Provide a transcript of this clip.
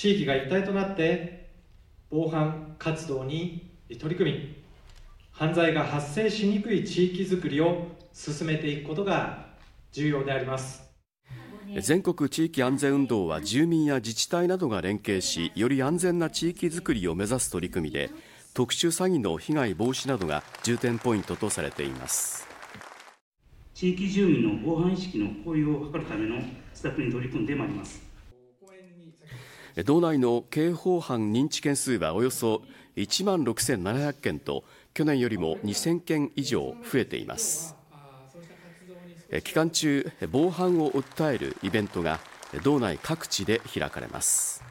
地域が一体となって防犯活動に取り組み犯罪が発生しにくい地域づくりを進めていくことが重要であります。全国地域安全運動は住民や自治体などが連携しより安全な地域づくりを目指す取り組みで特殊詐欺の被害防止などが重点ポイントとされています。地域住民の防犯意識の向上を図るための施策に取り組んでまいります道内の刑法犯認知件数はおよそ1万6700件と去年よりも2000件以上増えています。期間中防犯を訴えるイベントが道内各地で開かれます。